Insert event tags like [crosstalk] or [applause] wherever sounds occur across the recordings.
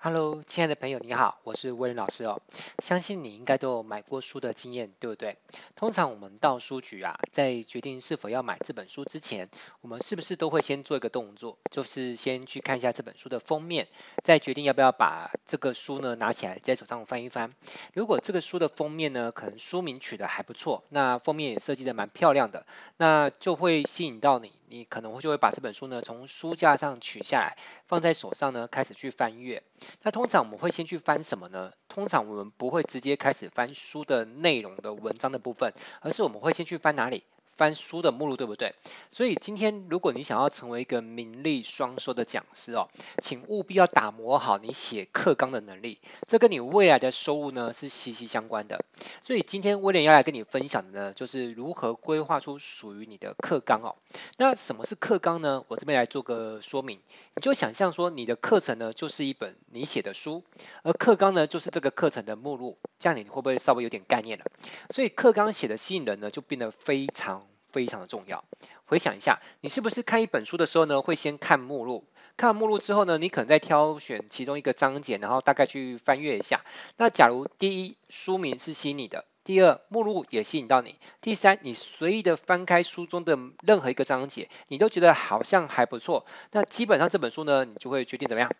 Hello，亲爱的朋友，你好，我是威廉老师哦。相信你应该都有买过书的经验，对不对？通常我们到书局啊，在决定是否要买这本书之前，我们是不是都会先做一个动作，就是先去看一下这本书的封面，再决定要不要把这个书呢拿起来在手上翻一翻。如果这个书的封面呢，可能书名取得还不错，那封面也设计得蛮漂亮的，那就会吸引到你。你可能会就会把这本书呢从书架上取下来，放在手上呢开始去翻阅。那通常我们会先去翻什么呢？通常我们不会直接开始翻书的内容的文章的部分，而是我们会先去翻哪里？翻书的目录，对不对？所以今天如果你想要成为一个名利双收的讲师哦，请务必要打磨好你写课纲的能力，这跟你未来的收入呢是息息相关的。所以今天威廉要来跟你分享的呢，就是如何规划出属于你的课纲哦。那什么是课纲呢？我这边来做个说明。你就想象说，你的课程呢就是一本你写的书，而课纲呢就是这个课程的目录，这样你会不会稍微有点概念了？所以课纲写的吸引人呢，就变得非常。非常的重要。回想一下，你是不是看一本书的时候呢，会先看目录？看完目录之后呢，你可能再挑选其中一个章节，然后大概去翻阅一下。那假如第一书名是吸引你的，第二目录也吸引到你，第三你随意的翻开书中的任何一个章节，你都觉得好像还不错，那基本上这本书呢，你就会决定怎么样？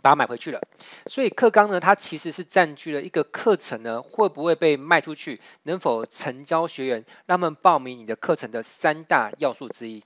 把它买回去了，所以课纲呢，它其实是占据了一个课程呢，会不会被卖出去，能否成交学员，让他们报名你的课程的三大要素之一。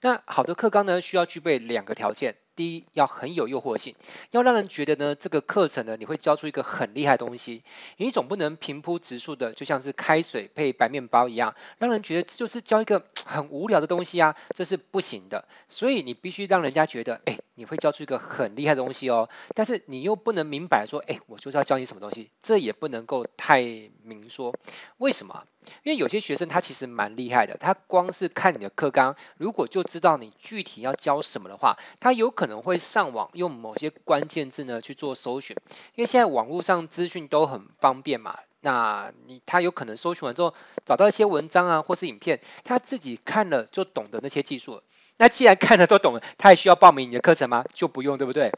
那好的课纲呢，需要具备两个条件。第一，要很有诱惑性，要让人觉得呢，这个课程呢，你会教出一个很厉害的东西。你总不能平铺直述的，就像是开水配白面包一样，让人觉得这就是教一个很无聊的东西啊，这是不行的。所以你必须让人家觉得，哎，你会教出一个很厉害的东西哦。但是你又不能明摆说，哎，我就是要教你什么东西，这也不能够太明说。为什么？因为有些学生他其实蛮厉害的，他光是看你的课纲，如果就知道你具体要教什么的话，他有可可能会上网用某些关键字呢去做搜寻，因为现在网络上资讯都很方便嘛，那你他有可能搜寻完之后找到一些文章啊或是影片，他自己看了就懂得那些技术。那既然看了都懂了，他还需要报名你的课程吗？就不用，对不对？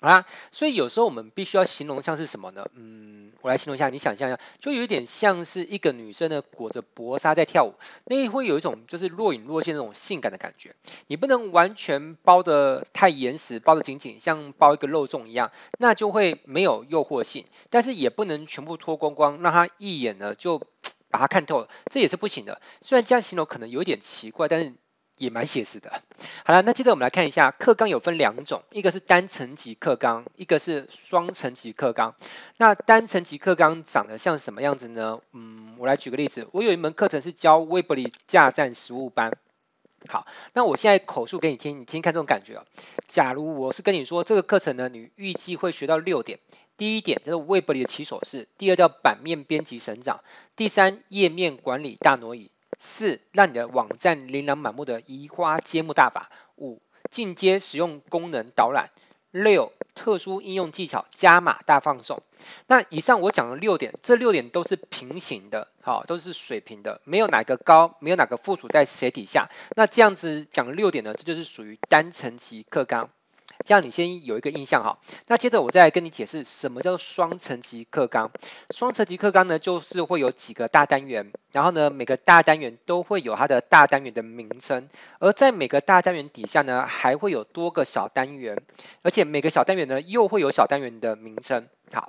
啊，所以有时候我们必须要形容像是什么呢？嗯，我来形容一下，你想象一下，就有点像是一个女生呢裹着薄纱在跳舞，那会有一种就是若隐若现那种性感的感觉。你不能完全包得太严实，包得紧紧，像包一个肉粽一样，那就会没有诱惑性。但是也不能全部脱光光，让他一眼呢就 [tsk] 把它看透了，这也是不行的。虽然这样形容可能有点奇怪，但是。也蛮写实的。好了，那接着我们来看一下课纲有分两种，一个是单层级课纲，一个是双层级课纲。那单层级课纲长得像什么样子呢？嗯，我来举个例子，我有一门课程是教威伯里架站实务班。好，那我现在口述给你听，你听看这种感觉啊。假如我是跟你说这个课程呢，你预计会学到六点。第一点就是威伯里的起手式，第二叫版面编辑神掌，第三页面管理大挪移。四，让你的网站琳琅满目的移花接木大法。五，进阶使用功能导览。六，特殊应用技巧加码大放送。那以上我讲的六点，这六点都是平行的，好，都是水平的，没有哪个高，没有哪个附属在谁底下。那这样子讲六点呢，这就是属于单层级课纲。这样你先有一个印象哈，那接着我再来跟你解释什么叫做双层级课纲。双层级课纲呢，就是会有几个大单元，然后呢，每个大单元都会有它的大单元的名称，而在每个大单元底下呢，还会有多个小单元，而且每个小单元呢，又会有小单元的名称。好，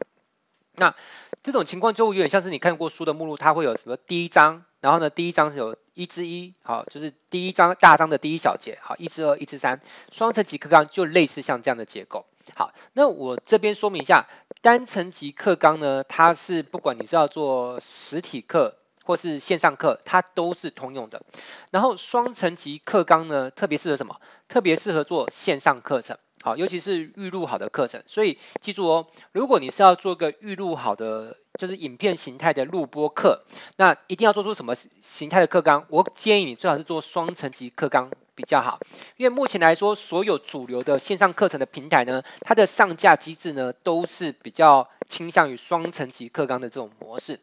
那这种情况就有点像是你看过书的目录，它会有什么第一章。然后呢，第一章是有一至一，好，就是第一章大章的第一小节，好，一至二，一至三，双层级课纲就类似像这样的结构。好，那我这边说明一下，单层级课纲呢，它是不管你是要做实体课或是线上课，它都是通用的。然后双层级课纲呢，特别适合什么？特别适合做线上课程。好，尤其是预录好的课程，所以记住哦，如果你是要做个预录好的，就是影片形态的录播课，那一定要做出什么形态的课纲？我建议你最好是做双层级课纲比较好，因为目前来说，所有主流的线上课程的平台呢，它的上架机制呢，都是比较倾向于双层级课纲的这种模式。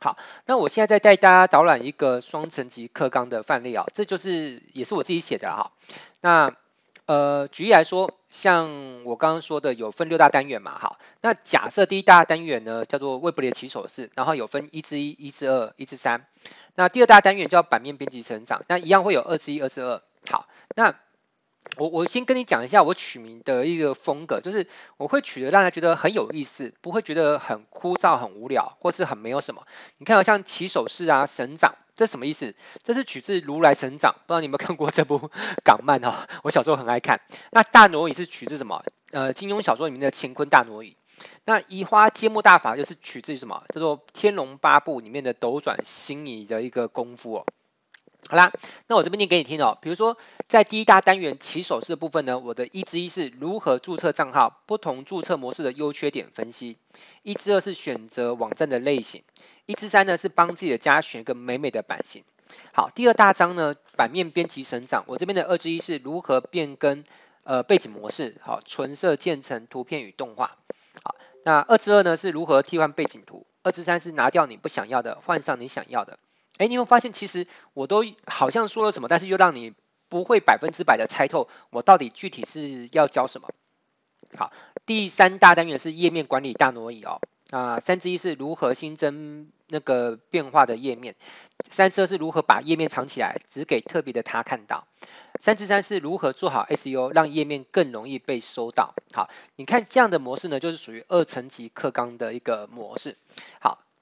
好，那我现在再带大家导览一个双层级课纲的范例啊，这就是也是我自己写的哈，那。呃，举例来说，像我刚刚说的有分六大单元嘛，好，那假设第一大单元呢叫做魏伯里的起手式，然后有分一至一、一至二、一至三，那第二大单元叫版面编辑成长，那一样会有二至一、二至二，好，那。我我先跟你讲一下我取名的一个风格，就是我会取得让人觉得很有意思，不会觉得很枯燥、很无聊，或是很没有什么。你看，像起手式啊、神掌，这什么意思？这是取自《如来神掌》，不知道你有没有看过这部 [laughs] 港漫哈？我小时候很爱看。那大挪移是取自什么？呃，金庸小说里面的乾坤大挪移。那移花接木大法就是取自于什么？叫做《天龙八部》里面的斗转星移的一个功夫哦。好啦，那我这边念给你听哦。比如说，在第一大单元起手式的部分呢，我的一之一是如何注册账号，不同注册模式的优缺点分析；一之二是选择网站的类型；一之三呢是帮自己的家选一个美美的版型。好，第二大章呢，版面编辑成长，我这边的二之一是如何变更呃背景模式，好，纯色渐层图片与动画。好，那二之二呢是如何替换背景图，二之三是拿掉你不想要的，换上你想要的。哎，你有没有发现，其实我都好像说了什么，但是又让你不会百分之百的猜透我到底具体是要教什么。好，第三大单元是页面管理大挪移哦，啊，三之一是如何新增那个变化的页面，三之二是如何把页面藏起来，只给特别的他看到，三之三是如何做好 SEO，让页面更容易被搜到。好，你看这样的模式呢，就是属于二层级课纲的一个模式。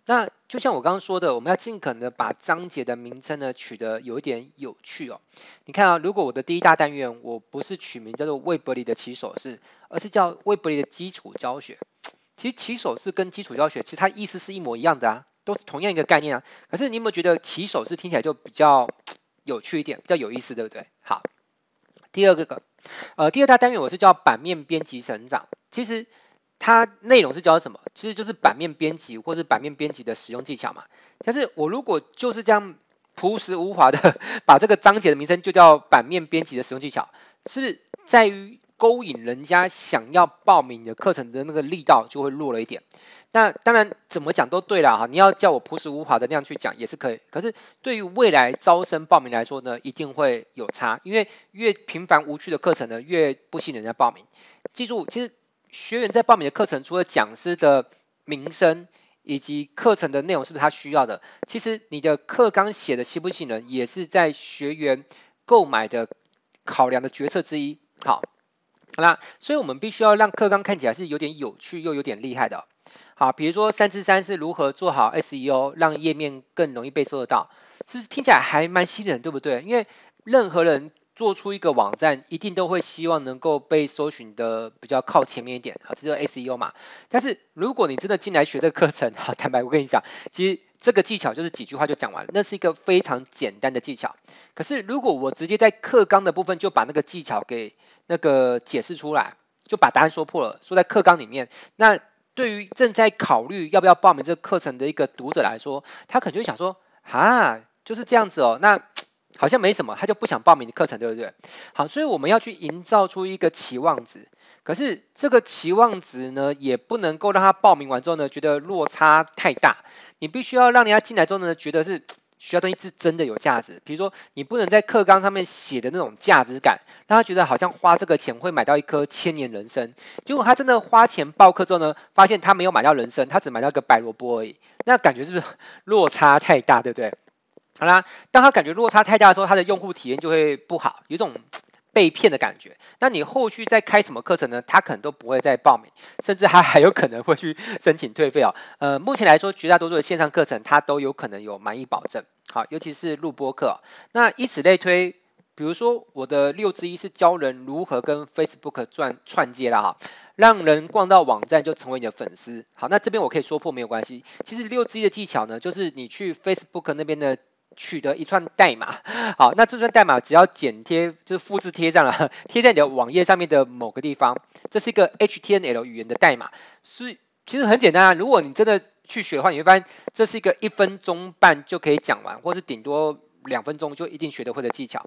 那就像我刚刚说的，我们要尽可能把章节的名称呢取得有一点有趣哦。你看啊，如果我的第一大单元我不是取名叫做魏伯里的起手式，而是叫魏伯里的基础教学。其实起手式跟基础教学其实它意思是一模一样的啊，都是同样一个概念啊。可是你有没有觉得起手式听起来就比较有趣一点，比较有意思，对不对？好，第二个个，呃，第二大单元我是叫版面编辑成长，其实。它内容是教什么？其实就是版面编辑或是版面编辑的使用技巧嘛。但是我如果就是这样朴实无华的 [laughs] 把这个章节的名称就叫版面编辑的使用技巧，是在于勾引人家想要报名的课程的那个力道就会弱了一点。那当然怎么讲都对了哈，你要叫我朴实无华的那样去讲也是可以。可是对于未来招生报名来说呢，一定会有差，因为越平凡无趣的课程呢，越不吸引人家报名。记住，其实。学员在报名的课程，除了讲师的名声以及课程的内容是不是他需要的，其实你的课纲写的吸不吸引人，也是在学员购买的考量的决策之一。好，好啦，所以我们必须要让课纲看起来是有点有趣又有点厉害的。好，比如说三之三是如何做好 SEO，让页面更容易被搜得到，是不是听起来还蛮吸引人，对不对？因为任何人。做出一个网站，一定都会希望能够被搜寻的比较靠前面一点啊，这就 SEO 嘛。但是如果你真的进来学这个课程，哈，[laughs] 坦白我跟你讲，其实这个技巧就是几句话就讲完了，那是一个非常简单的技巧。可是如果我直接在课纲的部分就把那个技巧给那个解释出来，就把答案说破了，说在课纲里面，那对于正在考虑要不要报名这个课程的一个读者来说，他可能就会想说，啊，就是这样子哦，那。好像没什么，他就不想报名的课程，对不对？好，所以我们要去营造出一个期望值。可是这个期望值呢，也不能够让他报名完之后呢，觉得落差太大。你必须要让人家进来之后呢，觉得是学校东西是真的有价值。比如说，你不能在课纲上面写的那种价值感，让他觉得好像花这个钱会买到一颗千年人参。结果他真的花钱报课之后呢，发现他没有买到人参，他只买到一个白萝卜而已。那感觉是不是落差太大，对不对？好啦，当他感觉落差太大的时候，他的用户体验就会不好，有种被骗的感觉。那你后续再开什么课程呢？他可能都不会再报名，甚至他还有可能会去申请退费哦。[laughs] 呃，目前来说，绝大多数的线上课程，它都有可能有满意保证。好，尤其是录播课。那以此类推，比如说我的六之一是教人如何跟 Facebook 赚串接啦哈，让人逛到网站就成为你的粉丝。好，那这边我可以说破没有关系。其实六之一的技巧呢，就是你去 Facebook 那边的。取得一串代码，[laughs] 好，那这串代码只要剪贴，就是复制贴上了，[laughs] 贴在你的网页上面的某个地方，这是一个 HTML 语言的代码，所以其实很简单啊。如果你真的去学的话，你会发现这是一个一分钟半就可以讲完，或是顶多两分钟就一定学得会的技巧。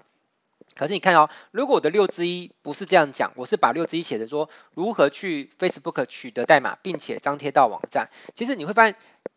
可是你看哦，如果我的六之一不是这样讲，我是把六之一写的说如何去 Facebook 取得代码，并且张贴到网站，其实你会发现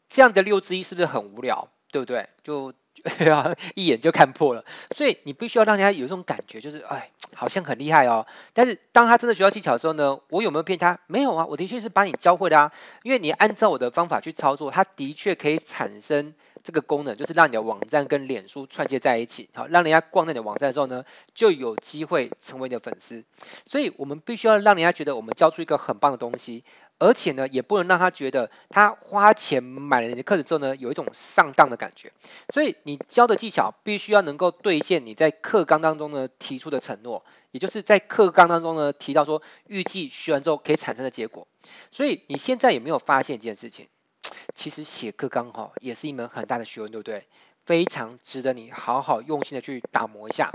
这样的六之一是不是很无聊？对不对？就 [laughs] 啊一眼就看破了。所以你必须要让人家有一种感觉，就是哎，好像很厉害哦。但是当他真的学到技巧的时候呢，我有没有骗他？没有啊，我的确是把你教会的啊。因为你按照我的方法去操作，它的确可以产生这个功能，就是让你的网站跟脸书串接在一起，好，让人家逛到你的网站的时候呢，就有机会成为你的粉丝。所以我们必须要让人家觉得我们教出一个很棒的东西。而且呢，也不能让他觉得他花钱买了你的课程之后呢，有一种上当的感觉。所以你教的技巧必须要能够兑现你在课纲当中呢提出的承诺，也就是在课纲当中呢提到说预计学完之后可以产生的结果。所以你现在有没有发现一件事情？其实写课纲哈也是一门很大的学问，对不对？非常值得你好好用心的去打磨一下。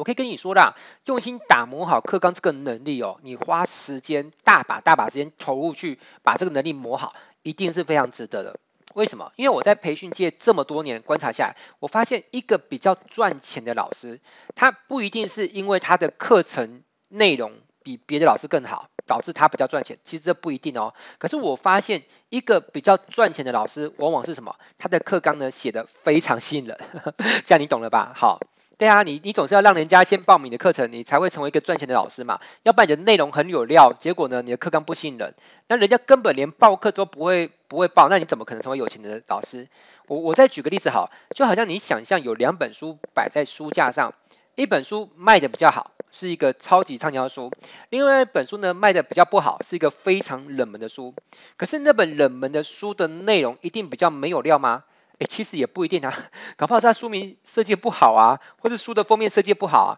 我可以跟你说啦，用心打磨好课纲这个能力哦，你花时间大把大把时间投入去把这个能力磨好，一定是非常值得的。为什么？因为我在培训界这么多年观察下来，我发现一个比较赚钱的老师，他不一定是因为他的课程内容比别的老师更好，导致他比较赚钱。其实这不一定哦。可是我发现一个比较赚钱的老师，往往是什么？他的课纲呢写得非常吸引人，[laughs] 这样你懂了吧？好。对啊，你你总是要让人家先报名的课程，你才会成为一个赚钱的老师嘛。要不然你的内容很有料，结果呢，你的课纲不吸引人，那人家根本连报课都不会不会报，那你怎么可能成为有钱的老师？我我再举个例子好，就好像你想象有两本书摆在书架上，一本书卖的比较好，是一个超级畅销书，另外一本书呢卖的比较不好，是一个非常冷门的书。可是那本冷门的书的内容一定比较没有料吗？诶，其实也不一定啊，搞不好他书名设计不好啊，或者书的封面设计不好啊，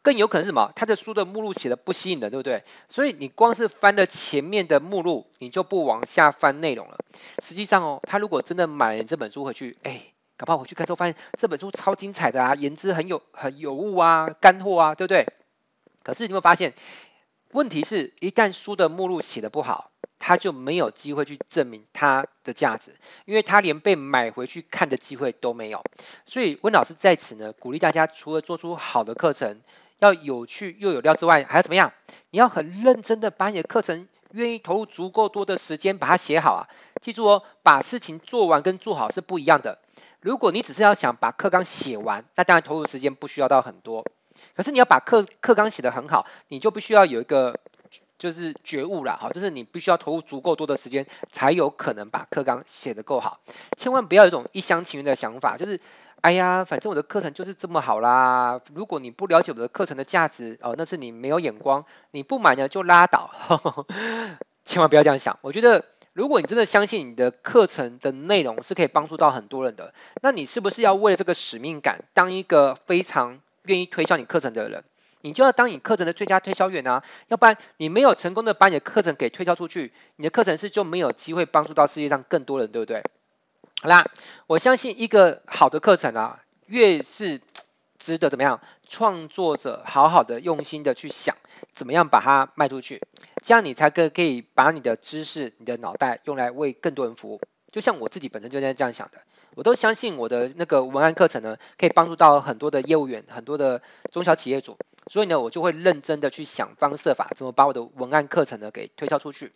更有可能是什么？他的书的目录写的不吸引人，对不对？所以你光是翻了前面的目录，你就不往下翻内容了。实际上哦，他如果真的买了这本书回去，诶，搞不好回去看之后发现这本书超精彩的啊，言之很有很有物啊，干货啊，对不对？可是你会发现，问题是一旦书的目录写的不好。他就没有机会去证明他的价值，因为他连被买回去看的机会都没有。所以温老师在此呢，鼓励大家除了做出好的课程，要有趣又有料之外，还要怎么样？你要很认真的把你的课程，愿意投入足够多的时间把它写好啊！记住哦，把事情做完跟做好是不一样的。如果你只是要想把课纲写完，那当然投入时间不需要到很多。可是你要把课课纲写得很好，你就必须要有一个。就是觉悟啦，哈，就是你必须要投入足够多的时间，才有可能把课纲写得够好。千万不要有一种一厢情愿的想法，就是，哎呀，反正我的课程就是这么好啦。如果你不了解我的课程的价值，哦，那是你没有眼光，你不买呢就拉倒。[laughs] 千万不要这样想。我觉得，如果你真的相信你的课程的内容是可以帮助到很多人的，那你是不是要为了这个使命感，当一个非常愿意推销你课程的人？你就要当你课程的最佳推销员啊，要不然你没有成功的把你的课程给推销出去，你的课程是就没有机会帮助到世界上更多人，对不对？好啦，我相信一个好的课程啊，越是值得怎么样，创作者好好的用心的去想，怎么样把它卖出去，这样你才可可以把你的知识、你的脑袋用来为更多人服务。就像我自己本身就在这样想的，我都相信我的那个文案课程呢，可以帮助到很多的业务员、很多的中小企业主。所以呢，我就会认真的去想方设法，怎么把我的文案课程呢给推销出去。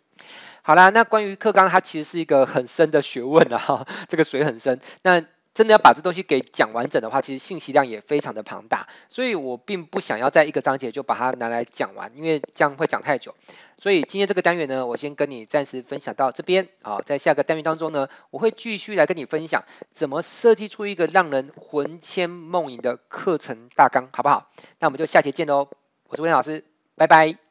好啦，那关于课纲，它其实是一个很深的学问啊，哈，这个水很深。那真的要把这东西给讲完整的话，其实信息量也非常的庞大，所以我并不想要在一个章节就把它拿来讲完，因为这样会讲太久。所以今天这个单元呢，我先跟你暂时分享到这边啊，在下个单元当中呢，我会继续来跟你分享怎么设计出一个让人魂牵梦萦的课程大纲，好不好？那我们就下节见喽，我是温老师，拜拜。